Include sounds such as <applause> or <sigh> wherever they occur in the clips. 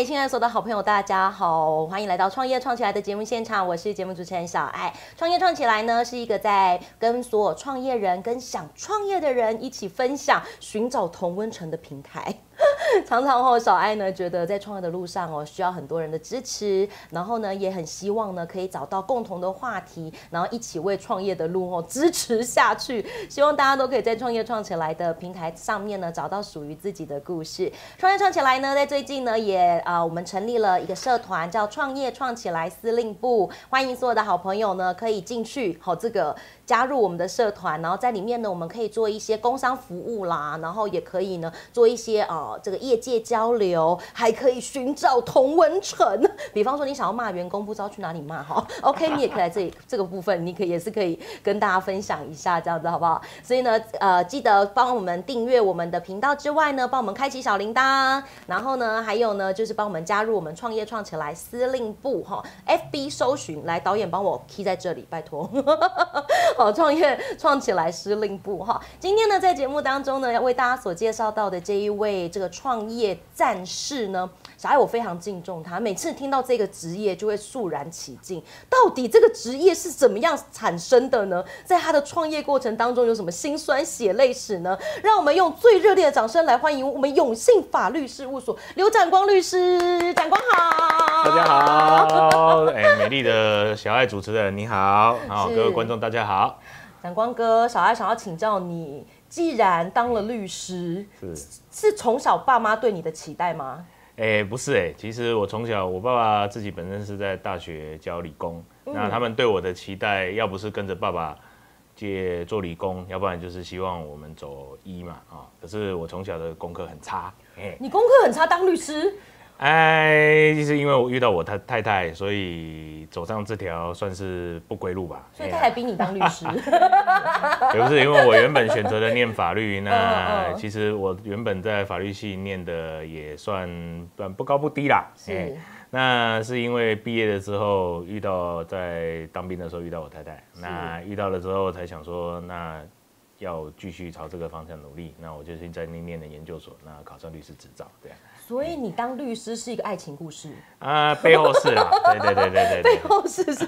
嗨，亲爱的所有的好朋友，大家好，欢迎来到创业创起来的节目现场，我是节目主持人小爱。创业创起来呢，是一个在跟所有创业人、跟想创业的人一起分享、寻找同温层的平台。<laughs> 常常哦，小爱呢觉得在创业的路上哦，需要很多人的支持，然后呢也很希望呢可以找到共同的话题，然后一起为创业的路哦支持下去。希望大家都可以在创业创起来的平台上面呢找到属于自己的故事。创业创起来呢，在最近呢也啊，我们成立了一个社团，叫创业创起来司令部，欢迎所有的好朋友呢可以进去，好这个加入我们的社团，然后在里面呢我们可以做一些工商服务啦，然后也可以呢做一些呃这个业界交流，还可以寻找同文层。<laughs> 比方说你想要骂员工，不知道去哪里骂哈，<laughs> OK，你也可以来这里 <laughs> 这个部分，你可以也是可以跟大家分享一下这样子好不好？所以呢，呃，记得帮我们订阅我们的频道之外呢，帮我们开启小铃铛，然后呢，还有呢，就是帮我们加入我们创业创起来司令部哈，FB 搜寻来导演帮我 key 在这里，拜托，好，创业创起来司令部哈。今天呢，在节目当中呢，要为大家所介绍到的这一位这个创业战士呢，小爱我非常敬重他，每次听到这个职业就会肃然起敬。到底这个职业是怎么样产生的呢？在他的创业过程当中有什么辛酸血泪史呢？让我们用最热烈的掌声来欢迎我们永信法律事务所刘展光律师，展光好，大家好，<laughs> 哎，美丽的小爱主持人你好，好，各位观众大家好，展光哥，小爱想要请教你，既然当了律师，是是从小爸妈对你的期待吗？哎，不是哎，其实我从小我爸爸自己本身是在大学教理工，那他们对我的期待，要不是跟着爸爸借做理工，要不然就是希望我们走医嘛啊。可是我从小的功课很差，哎，你功课很差，当律师？哎，就是因为我遇到我太太太，所以走上这条算是不归路吧。所以太太逼你当律师？<laughs> 也不是，因为我原本选择了念法律，那其实我原本在法律系念的也算算不高不低啦。是。那是因为毕业的时候遇到，在当兵的时候遇到我太太，那遇到了之后才想说，那要继续朝这个方向努力。那我就现在那念的研究所，那考上律师执照，这样。所以你当律师是一个爱情故事啊，背后是啊，<laughs> 对对对对对，背后是是是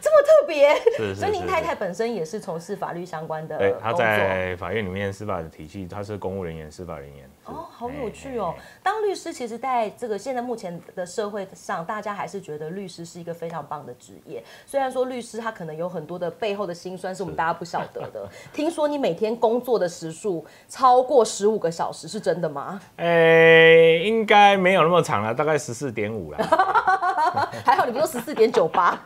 这么特别，是是。所以您太太本身也是从事法律相关的，对，她在法院里面司法的体系，她是公务人员、司法人员。哦，好有趣哦！当律师，其实在这个现在目前的社会上，大家还是觉得律师是一个非常棒的职业。虽然说律师他可能有很多的背后的辛酸是我们大家不晓得的。听说你每天工作的时数超过十五个小时，是真的吗？诶，应该没有那么长了，大概十四点五了。<laughs> 还好你不说十四点九八。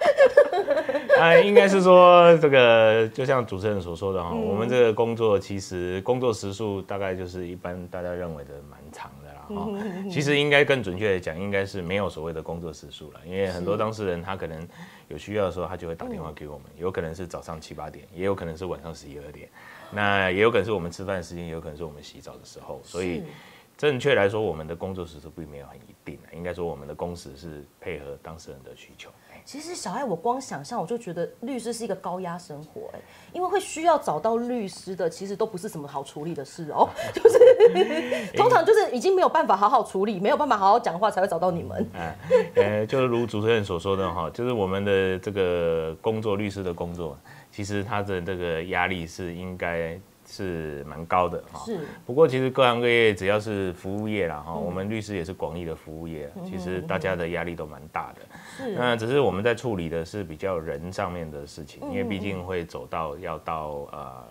哎，<laughs> 应该是说这个，就像主持人所说的哈，我们这个工作其实工作时数大概就是一般大家认为的蛮长的啦哈。其实应该更准确的讲，应该是没有所谓的工作时数了，因为很多当事人他可能有需要的时候，他就会打电话给我们，有可能是早上七八点，也有可能是晚上十一二点，那也有可能是我们吃饭时间，也有可能是我们洗澡的时候，所以正确来说，我们的工作时数并没有很一定应该说我们的工时是配合当事人的需求。其实小爱，我光想象我就觉得律师是一个高压生活，哎，因为会需要找到律师的，其实都不是什么好处理的事哦，<laughs> 就是通常就是已经没有办法好好处理，没有办法好好讲话，才会找到你们。呃，就是如主持人所说的哈，就是我们的这个工作，律师的工作，其实他的这个压力是应该。是蛮高的哈，是。不过其实各行各业只要是服务业啦哈，我们律师也是广义的服务业，其实大家的压力都蛮大的。是。那只是我们在处理的是比较人上面的事情，因为毕竟会走到要到呃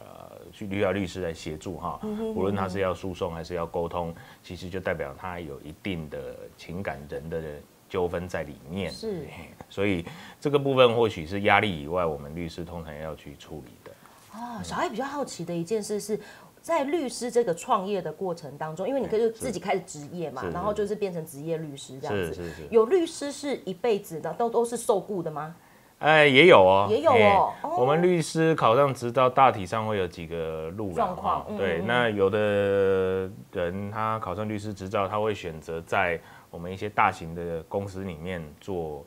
去律要律师来协助哈，无论他是要诉讼还是要沟通，其实就代表他有一定的情感人的纠纷在里面。是。所以这个部分或许是压力以外，我们律师通常要去处理的。哦，小爱比较好奇的一件事是在律师这个创业的过程当中，因为你可以自己开始职业嘛，然后就是变成职业律师这样子。有律师是一辈子的，都都是受雇的吗？哎，也有哦，也有哦。我们律师考上执照，大体上会有几个路状况。对，那有的人他考上律师执照，他会选择在我们一些大型的公司里面做。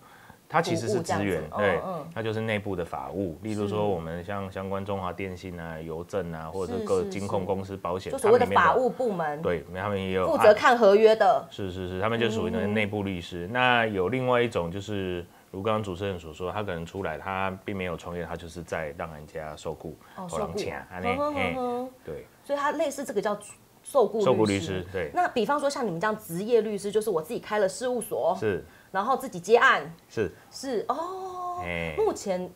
它其实是资源，嗯对嗯，它就是内部的法务，例如说我们像相关中华电信啊、邮政啊，或者是是各金控公司、保险，就所谓的法务部门，对，他们也有负责看合约的，是是是，他们就属于嗯那个内部律师。那有另外一种就是，如刚刚主持人所说，他可能出来，他并没有创业，他就是在让人家受雇，哦，互人请安尼哼哼嘿哼对，所以他类似这个叫受雇受雇律律师，对，那比方说像你们这样职业律师，就是我自己开了事务所，是然后自己接案，是，是哦。哎，目前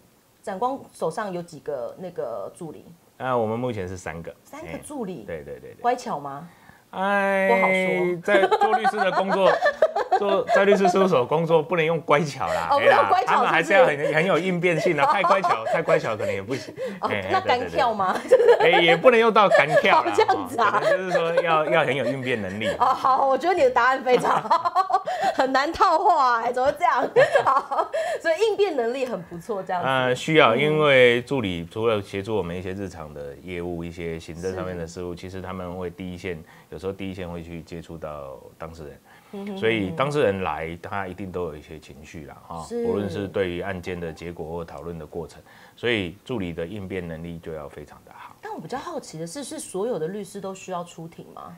展光手上有几个那个助理？啊我们目前是三个，三个哎助理，对对对对，乖巧吗？哎，不好说在做律师的工作，<laughs> 做在律师事务所工作不能用乖巧啦，哦哎啦不能乖巧他们还是要很很有应变性的，<laughs> 太乖巧太乖巧可能也不行。哦哎，那干对对对跳吗？<laughs> 哎，也不能用到干跳啦，哦这样子啊哦就是说要要很有应变能力。哦，好，我觉得你的答案非常好，很难套话哎，怎么会这样？好，所以应变能力很不错，这样子。呃，需要，因为助理除了协助我们一些日常的业务、一些行政上面的事务，其实他们会第一线，有时候第一线会去接触到当事嗯人，所以当事人来，他一定都有一些情绪啦，哈，是无论是对于案件的结果或讨论的过程，所以助理的应变能力就要非常的好。但我比较好奇的是，是所有的律师都需要出庭吗？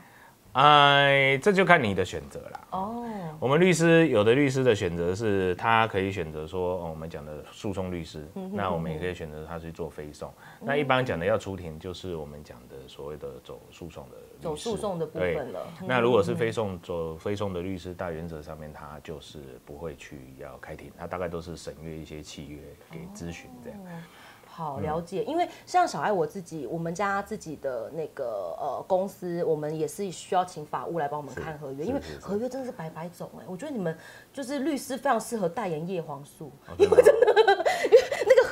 哎，这就看你的选择啦。哦，我们律师有的律师的选择是，他可以选择说，哦、我们讲的诉讼律师，嗯那我们也可以选择他去做非讼。那一般讲的要出庭，就是我们讲的所谓的走诉讼的律师走诉讼的部对分了。嗯那如果是非讼走非讼的律师，大原则上面他就是不会去要开庭，他大概都是审阅一些契约给咨询这样。好了解，因为像小爱我自己，我们家自己的那个呃公司，我们也是需要请法务来帮我们看合约，因为合约真的是白白种哎，我觉得你们就是律师非常适合代言叶黄素，<laughs> 因为真的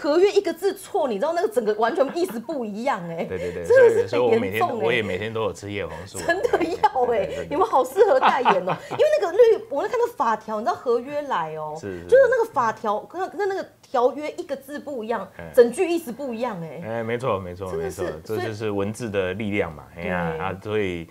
合约一个字错，你知道那个整个完全意思不一样哎，对对对，真的是很每天严重哎。我也每天都有吃叶黄素啊，真的要哎、你们好适合代言哦、<laughs> 因为那个律，我那看到法条，你知道合约来哦、是是就是那个法条跟跟那个条约一个字不一样嗯，整句意思不一样哎、哎，没错，没错，没错这就是文字的力量嘛。哎呀啊，所以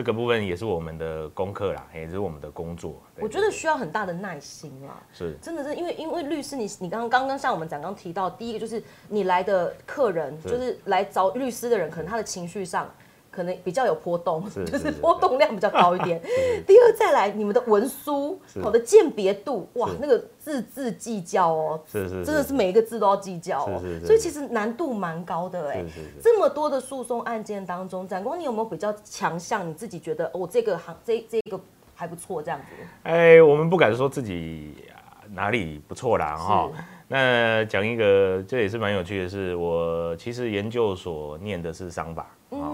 这个部分也是我们的功课啦，也是我们的工作。对我觉得需要很大的耐心啦。是真的是因为因为律师你你刚刚刚刚像我们讲刚提到，第一个就是你来的客人，是就是来找律师的人，可能他的情绪上可能比较有波动，就是是是波动量比较高一点。<laughs> 第二再来你们的文书，是好的鉴别度，哇，那个字字计较哦，是是，真的是每一个字都要计较所以其实难度蛮高的哎。这么多的诉讼案件当中，展光你有没有比较强项？你自己觉得我、哦、这个行这这个还不错这样子？哎，我们不敢说自己啊哪里不错啦哈。那讲一个，这也是蛮有趣的是，我其实研究所念的是商法啊。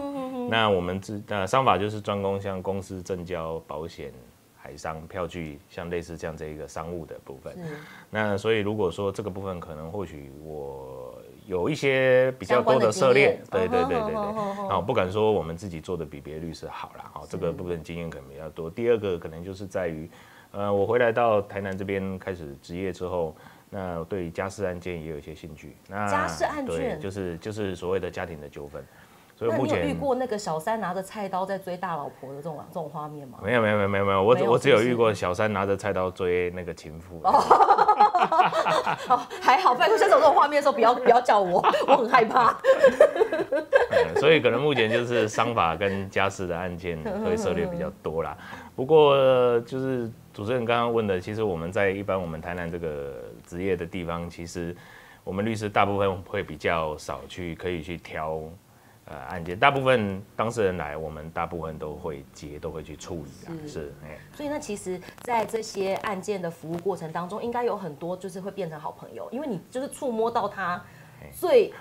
那我们知呃商法就是专攻像公司、证交、保险、海商、票据，像类似这样这一个商务的部分。那所以如果说这个部分可能或许我有一些比较多的的涉猎对对对对对，哦哦哦哦啊，不敢说我们自己做的比别的律师好啦，哈，这个部分经验可能比较多。第二个可能就是在于，呃，我回来到台南这边开始职业之后。那对于家事案件也有一些兴趣。那家事案件就是就是所谓的家庭的纠纷。所以你有遇前过那个小三拿着菜刀在追大老婆的这种这种画面吗？没有没有没有没有没有，我只有我只有遇过小三拿着菜刀追那个情妇。哦，<laughs> 还好，拜托，下次有这种画面的时候，不要不要叫我，<laughs> 我很害怕。嗯所以可能目前就是商法跟家事的案件会涉猎比较多啦。不过呃就是主持人刚刚问的，其实我们在一般我们台南这个职业的地方，其实我们律师大部分会比较少去可以去挑呃案件，大部分当事人来，我们大部分都会接，都会去处理啊。是是，哎，所以呢，其实，在这些案件的服务过程当中，应该有很多就是会变成好朋友，因为你就是触摸到他最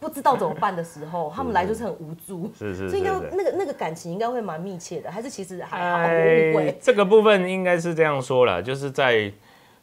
不知道怎么办的时候，他们来就是很无助，是是是所以应该。那个那个感情应该会蛮密切的，还是其实还好，我误会。哎这个部分应该是这样说了，就是在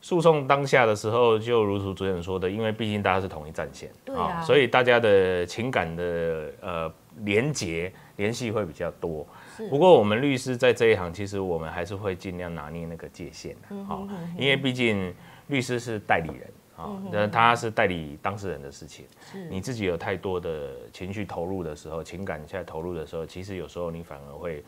诉讼当下的时候，就如主持人说的，因为毕竟大家是同一战线对啊。所以大家的情感的呃连结联系会比较多。不过我们律师在这一行，其实我们还是会尽量拿捏那个界限的，嗯好、因为毕竟律师是代理人。啊，那他是代理当事人的事情，你自己有太多的情绪投入的时候，情感在投入的时候，其实有时候你反而会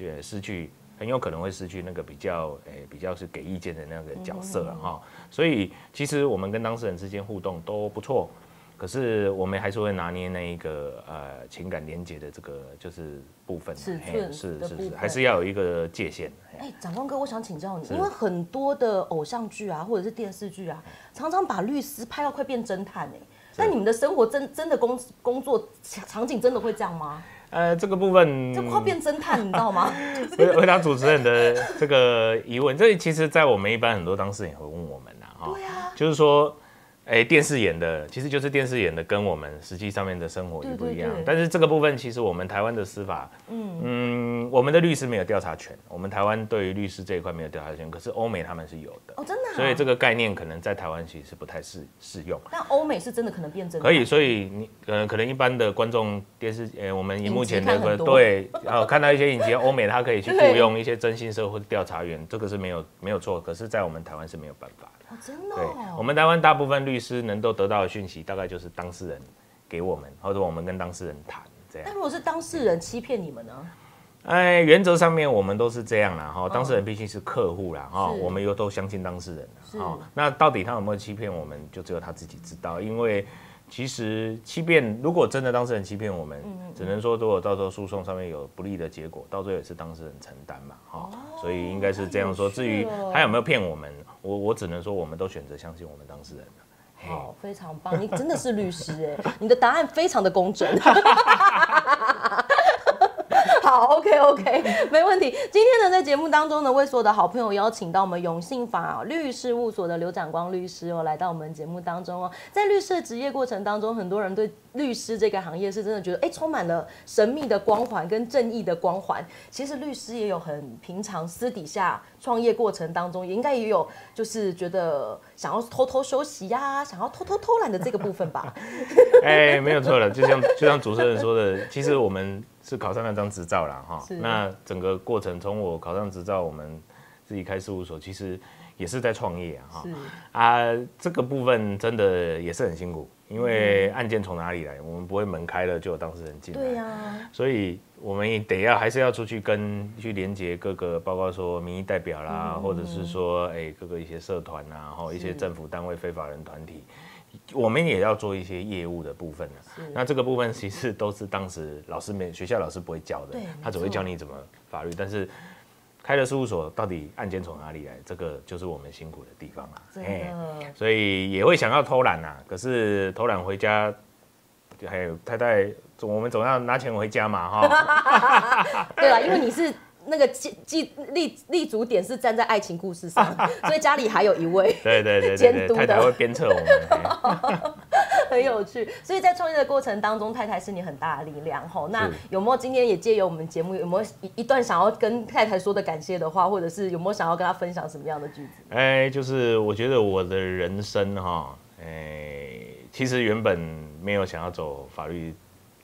呃失去很有可能会失去那个比较诶比较是给意见的那个角色了哈。所以其实我们跟当事人之间互动都不错。可是我们还是会拿捏那一个呃情感连接的这个就是部分，尺寸是是是，还是要有一个界限。哎，长官哥，我想请教你，因为很多的偶像剧啊，或者是电视剧啊，常常把律师拍到快变侦探哎，那你们的生活真真的工工作场景真的会这样吗？呃，这个部分这快变侦探，<laughs> 你知道吗？回回答主持人的这个疑问，这其实，在我们一般很多当事人也会问我们呐，哈，对啊，就是说。哎，电视演的其实就是电视演的，跟我们实际上面的生活也不一样。但是这个部分，其实我们台湾的司法，嗯嗯，我们的律师没有调查权，我们台湾对于律师这一块没有调查权。可是欧美他们是有的哦，真的。所以这个概念可能在台湾其实是不太适适用。但欧美是真的可能变真。可以，所以你呃，可能一般的观众电视，呃，我们荧幕前的对，哦，看到一些影集，欧美他可以去 <laughs> 雇佣一些征信社或调查员，这个是没有没有错。可是，在我们台湾是没有办法的。哦。真的，对，我们台湾大部分律师能够得到的讯息，大概就是当事人给我们，或者我们跟当事人谈这样。那如果是当事人欺骗你们呢？哎，原则上面我们都是这样啦，哈，当事人毕竟是客户啦，哈，我们又都相信当事人了，那到底他有没有欺骗我们，就只有他自己知道，因为。其实欺骗，如果真的当事人欺骗我们，只能说如果到时候诉讼上面有不利的结果，到最后也是当事人承担嘛，哈，所以应该是这样说。至于他有没有骗我们，我我只能说我们都选择相信我们当事人好，非常棒，你真的是律师哎，你的答案非常的公正。<laughs> 好，OK OK，<laughs> 没问题。今天呢，在节目当中呢，为所有的好朋友邀请到我们永信法律事务所的刘展光律师哦，来到我们节目当中哦。在律师的职业过程当中，很多人对律师这个行业是真的觉得，哎，充满了神秘的光环跟正义的光环。其实律师也有很平常私底下创业过程当中，也应该也有就是觉得想要偷偷休息呀，想要偷偷偷懒的这个部分吧。哎，没有错了，就像就像主持人说的，其实我们。是考上那张执照啦哈，那整个过程从我考上执照，我们自己开事务所，其实也是在创业啊哈。啊，这个部分真的也是很辛苦，因为案件从哪里来，我们不会门开了就有当事人进来，对呀，所以我们也得要还是要出去跟去连接各个，包括说民意代表啦，或者是说哎各个一些社团啊，然后一些政府单位、非法人团体。我们也要做一些业务的部分呢。那这个部分其实都是当时老师没学校老师不会教的，他只会教你怎么法律。但是开了事务所，到底案件从哪里来，这个就是我们辛苦的地方啊。所以也会想要偷懒呐，可是偷懒回家，还有太太，我们总要拿钱回家嘛，哈。<laughs> 对啊，因为你是。那个记记立立足点是站在爱情故事上，<laughs> 所以家里还有一位对对对 <laughs> 监督的，太太会鞭策我们，<laughs> 很有趣。所以在创业的过程当中，太太是你很大的力量吼。那有没有今天也借由我们节目，有没有一一段想要跟太太说的感谢的话，或者是有没有想要跟她分享什么样的句子？哎，就是我觉得我的人生哈，哎，其实原本没有想要走法律，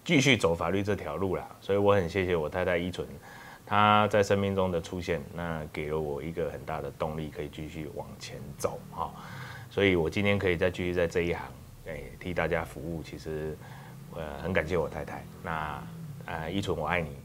继续走法律这条路啦，所以我很谢谢我太太依纯。他在生命中的出现，那给了我一个很大的动力，可以继续往前走哈。所以我今天可以再继续在这一行，哎，替大家服务，其实呃很感谢我太太。那呃，依纯，我爱你。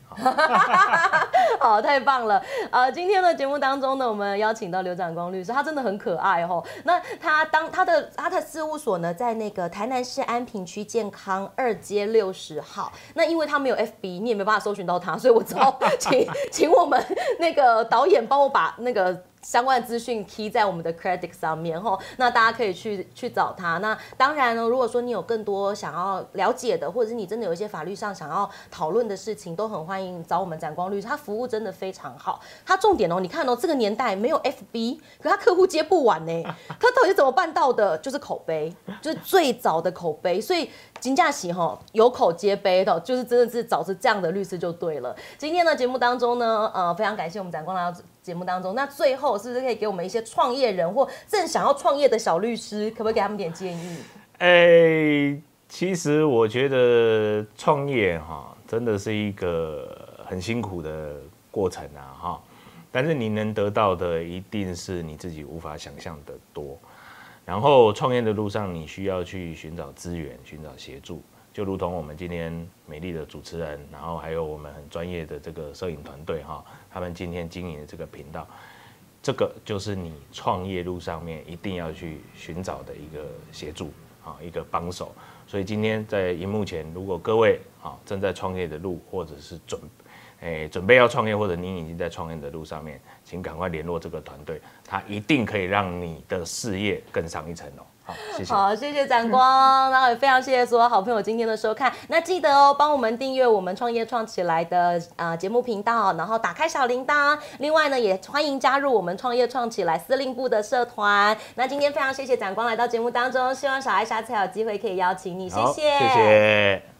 好，<laughs> 太棒了！呃，今天的节目当中呢，我们邀请到刘展光律师，他真的很可爱哦。那他当他的他的事务所呢，在那个台南市安平区健康二街六十号。那因为他没有 FB，你也没办法搜寻到他，所以我只好请 <laughs> 请我们那个导演帮我把那个。相关的资讯贴在我们的 credit 上面吼，那大家可以去去找他。那当然呢，如果说你有更多想要了解的，或者是你真的有一些法律上想要讨论的事情，都很欢迎找我们展光律师，他服务真的非常好。他重点哦，你看哦，这个年代没有 FB，可他客户接不完呢。<laughs> 他到底怎么办到的？就是口碑，就是最早的口碑。所以金价喜哈有口皆碑的，就是真的是找是这样的律师就对了。今天呢节目当中呢，呃，非常感谢我们展光来到。节目当中，那最后是不是可以给我们一些创业人或正想要创业的小律师，可不可以给他们点建议？哎，其实我觉得创业哈，真的是一个很辛苦的过程啊哈。但是你能得到的，一定是你自己无法想象的多。然后创业的路上，你需要去寻找资源，寻找协助。就如同我们今天美丽的主持人，然后还有我们很专业的这个摄影团队哈，他们今天经营的这个频道，这个就是你创业路上面一定要去寻找的一个协助啊，一个帮手。所以今天在荧幕前，如果各位啊正在创业的路，或者是准诶准备要创业，或者你已经在创业的路上面，请赶快联络这个团队，他一定可以让你的事业更上一层楼。好，谢谢。好，谢谢展光，然后也非常谢谢所有好朋友今天的收看。那记得哦，帮我们订阅我们创业创起来的啊节目频道，然后打开小铃铛。另外呢，也欢迎加入我们创业创起来司令部的社团。那今天非常谢谢展光来到节目当中，希望小爱下次还有机会可以邀请你，谢谢，谢谢。